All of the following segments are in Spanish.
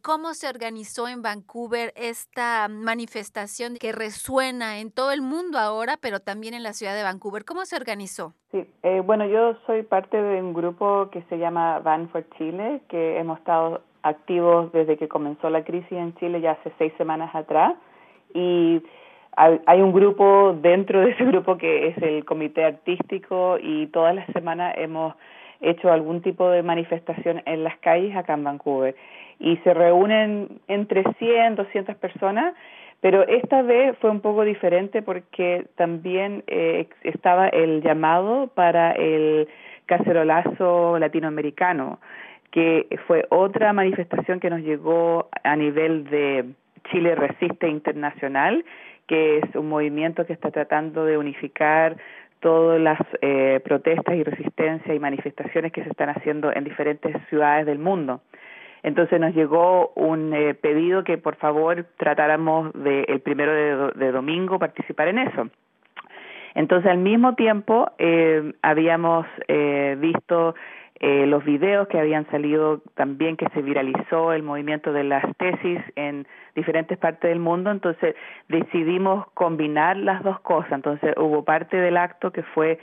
¿Cómo se organizó en Vancouver esta manifestación que resuena en todo el mundo ahora, pero también en la ciudad de Vancouver? ¿Cómo se organizó? Sí, eh, bueno, yo soy parte de un grupo que se llama Van for Chile, que hemos estado activos desde que comenzó la crisis en Chile ya hace seis semanas atrás. Y hay un grupo dentro de ese grupo que es el comité artístico y todas las semanas hemos hecho algún tipo de manifestación en las calles acá en Vancouver. Y se reúnen entre 100, 200 personas, pero esta vez fue un poco diferente porque también eh, estaba el llamado para el cacerolazo latinoamericano, que fue otra manifestación que nos llegó a nivel de Chile Resiste Internacional, que es un movimiento que está tratando de unificar todas las eh, protestas y resistencias y manifestaciones que se están haciendo en diferentes ciudades del mundo. Entonces nos llegó un eh, pedido que por favor tratáramos de el primero de, domingo participar en eso. Entonces al mismo tiempo eh, habíamos eh, visto eh, los videos que habían salido también que se viralizó el movimiento de las tesis en diferentes partes del mundo, entonces decidimos combinar las dos cosas. Entonces hubo parte del acto que fue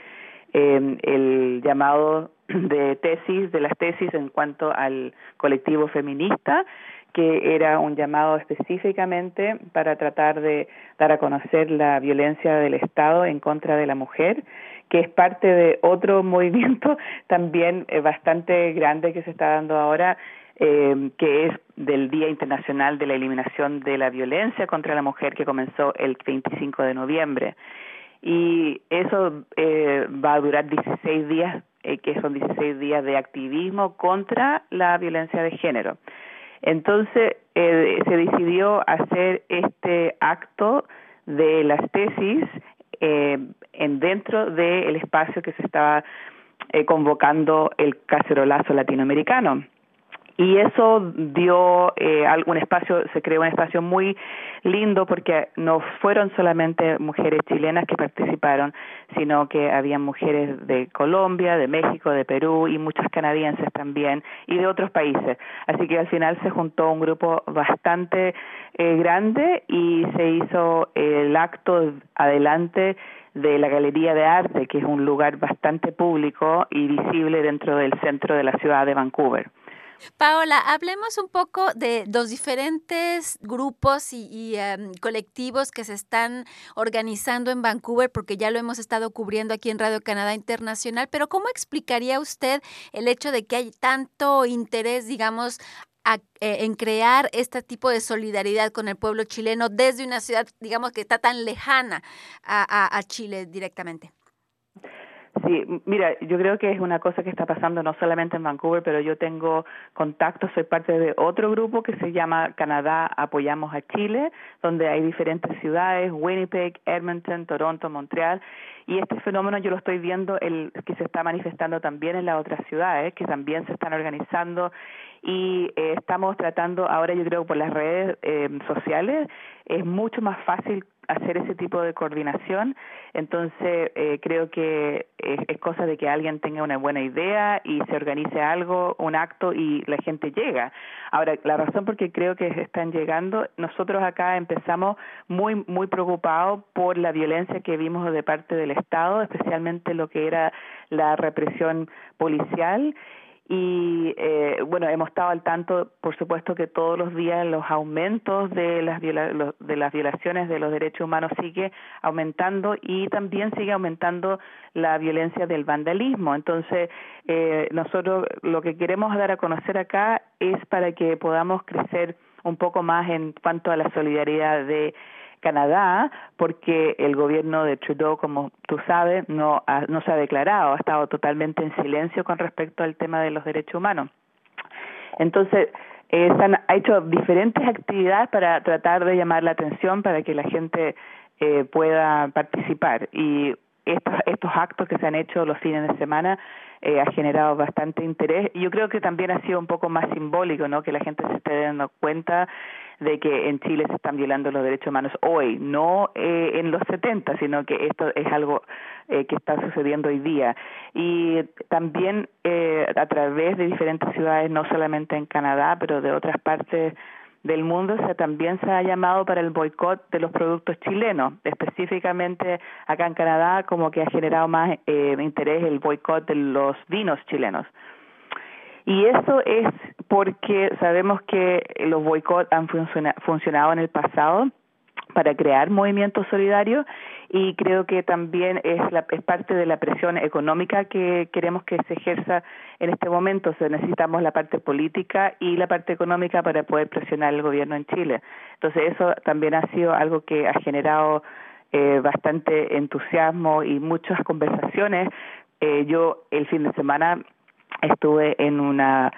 eh, el llamado de tesis, de las tesis en cuanto al colectivo feminista, que era un llamado específicamente para tratar de dar a conocer la violencia del Estado en contra de la mujer, que es parte de otro movimiento también eh, bastante grande que se está dando ahora, eh, que es del Día Internacional de la Eliminación de la Violencia contra la Mujer, que comenzó el 25 de noviembre. Y eso eh, va a durar 16 días eh, que son 16 días de activismo contra la violencia de género. Entonces eh, se decidió hacer este acto de las tesis eh, en dentro del espacio que se estaba eh, convocando el cacerolazo latinoamericano y eso dio eh, algún espacio, se creó un espacio muy lindo porque no fueron solamente mujeres chilenas que participaron, sino que había mujeres de Colombia, de México, de Perú y muchas canadienses también y de otros países. Así que al final se juntó un grupo bastante eh, grande y se hizo el acto adelante de la Galería de Arte, que es un lugar bastante público y visible dentro del centro de la ciudad de Vancouver. Paola, hablemos un poco de los diferentes grupos y, em, colectivos que se están organizando en Vancouver, porque ya lo hemos estado cubriendo aquí en Radio Canadá Internacional, pero ¿cómo explicaría usted el hecho de que hay tanto interés, digamos, eh, en crear este tipo de solidaridad con el pueblo chileno desde una ciudad, digamos, que está tan lejana a Chile directamente? Sí, mira, yo creo que es una cosa que está pasando no solamente en Vancouver, pero yo tengo contacto, soy parte de otro grupo que se llama Canadá Apoyamos a Chile, donde hay diferentes ciudades, Winnipeg, Edmonton, Toronto, Montreal, y este fenómeno yo lo estoy viendo el que se está manifestando también en las otras ciudades, que también se están organizando y eh, estamos tratando ahora yo creo por las redes eh, sociales es mucho más fácil hacer ese tipo de coordinación. Entonces, eh, creo que es, cosa de que alguien tenga una buena idea y se organice algo, un acto y la gente llega. Ahora, la razón por qué creo que están llegando, nosotros acá empezamos muy, muy preocupados por la violencia que vimos de parte del Estado, especialmente lo que era la represión policial y eh, bueno hemos estado al tanto por supuesto que todos los días los aumentos de las de las violaciones de los derechos humanos sigue aumentando y también sigue aumentando la violencia del vandalismo. Entonces eh, nosotros lo que queremos dar a conocer acá es para que podamos crecer un poco más en cuanto a la solidaridad de Canadá, porque el gobierno de Trudeau, como tú sabes, no, no se ha declarado, ha estado totalmente en silencio con respecto al tema de los derechos humanos. Entonces, eh, se han hecho diferentes actividades para tratar de llamar la atención para que la gente eh, pueda participar. Y estos, estos actos que se han hecho los fines de semana eh, ha generado bastante interés yo creo que también ha sido un poco más simbólico, ¿no? Que la gente se esté dando cuenta de que en Chile se están violando los derechos humanos hoy, no eh, en los 70, sino que esto es algo eh, que está sucediendo hoy día. Y también eh, a través de diferentes ciudades, no solamente en Canadá, pero de otras partes del mundo se también se ha llamado para el boicot de los productos chilenos, específicamente acá en Canadá como que ha generado más eh, interés el boicot de los vinos chilenos. Y eso es porque sabemos que los boicots han funcionado en el pasado para crear movimientos solidarios y creo que también es, la, es parte de la presión económica que queremos que se ejerza en este momento. O necesitamos la parte política y la parte económica para poder presionar al gobierno en Chile. Entonces eso también ha sido algo que ha generado eh, bastante entusiasmo y muchas conversaciones. Eh, yo el fin de semana estuve en una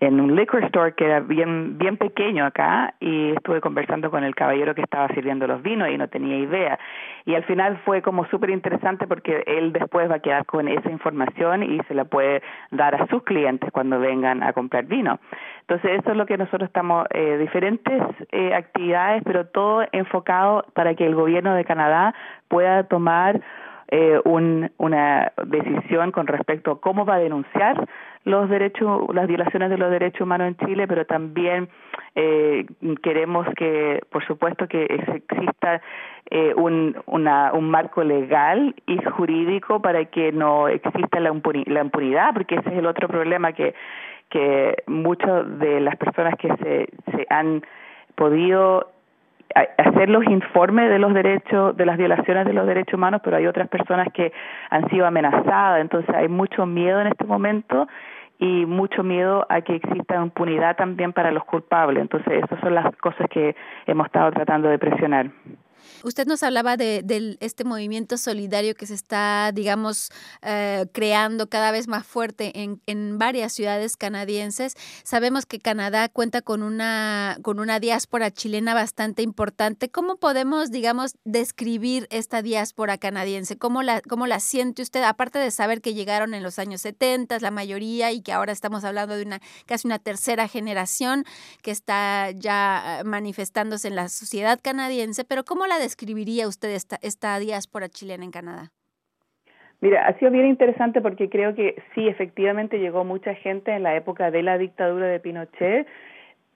en un liquor store que era bien bien pequeño acá y estuve conversando con el caballero que estaba sirviendo los vinos y no tenía idea. Y al final fue como súper interesante porque él después va a quedar con esa información y se la puede dar a sus clientes cuando vengan a comprar vino. Entonces eso es lo que nosotros estamos eh, diferentes eh, actividades pero todo enfocado para que el gobierno de Canadá pueda tomar eh, un, una decisión con respecto a cómo va a denunciar los derechos, las violaciones de los derechos humanos en Chile, pero también eh, queremos que, por supuesto, que exista eh, un, una, un marco legal y jurídico para que no exista la, la impunidad, porque ese es el otro problema que que muchas de las personas que se, se han podido hacer los informes de los derechos, de las violaciones de los derechos humanos, pero hay otras personas que han sido amenazadas, entonces hay mucho miedo en este momento y mucho miedo a que exista impunidad también para los culpables. Entonces, esas son las cosas que hemos estado tratando de presionar. Usted nos hablaba de, este movimiento solidario que se está, digamos, eh, creando cada vez más fuerte en, varias ciudades canadienses. Sabemos que Canadá cuenta con una, con una diáspora chilena bastante importante. ¿Cómo podemos, digamos, describir esta diáspora canadiense? ¿Cómo la, cómo la siente usted? Aparte de saber que llegaron en los años 70, la mayoría, y que ahora estamos hablando de una casi una tercera generación que está ya eh, manifestándose en la sociedad canadiense, pero ¿cómo la describiría usted esta, esta diáspora chilena en Canadá? Mira, ha sido bien interesante porque creo que sí, efectivamente llegó mucha gente en la época de la dictadura de Pinochet,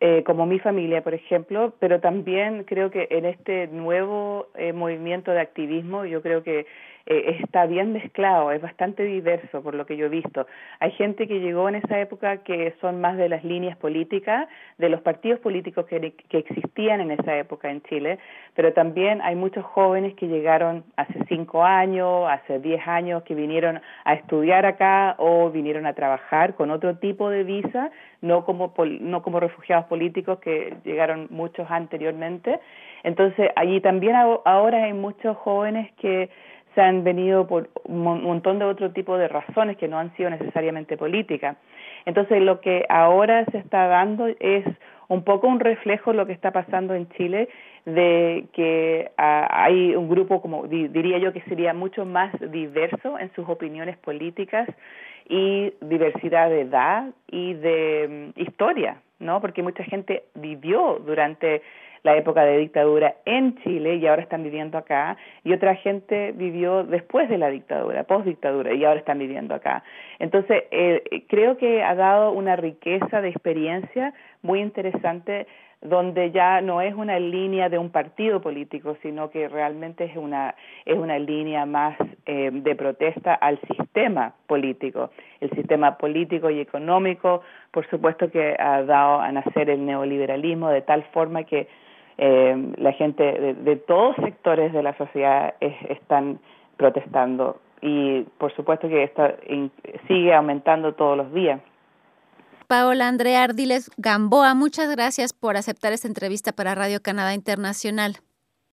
eh, como mi familia, por ejemplo, pero también creo que en este nuevo eh, movimiento de activismo, yo creo que eh, está bien mezclado, es bastante diverso por lo que yo he visto. Hay gente que llegó en esa época que son más de las líneas políticas, de los partidos políticos que, que existían en esa época en Chile, pero también hay muchos jóvenes que llegaron hace cinco años, hace diez años, que vinieron a estudiar acá o vinieron a trabajar con otro tipo de visa, no como, no como refugiados políticos que llegaron muchos anteriormente. Entonces, allí también ahora hay muchos jóvenes que se han venido por un montón de otro tipo de razones que no han sido necesariamente políticas. Entonces, lo que ahora se está dando es un poco un reflejo de lo que está pasando en Chile, de que ah, hay un grupo, como diría yo, que sería mucho más diverso en sus opiniones políticas y diversidad de edad y de mm, historia, ¿no? Porque mucha gente vivió durante la época de dictadura en Chile y ahora están viviendo acá, y otra gente vivió después de la dictadura, post dictadura, y ahora están viviendo acá. Entonces, eh, creo que ha dado una riqueza de experiencia muy interesante donde ya no es una línea de un partido político, sino que realmente es una, es una línea más eh, de protesta al sistema político. El sistema político y económico, por supuesto que ha dado a nacer el neoliberalismo de tal forma que eh, la gente de, todos sectores de la sociedad están protestando y por supuesto que esto sigue aumentando todos los días. Paola Andrea Ardiles Gamboa, muchas gracias por aceptar esta entrevista para Radio Canadá Internacional.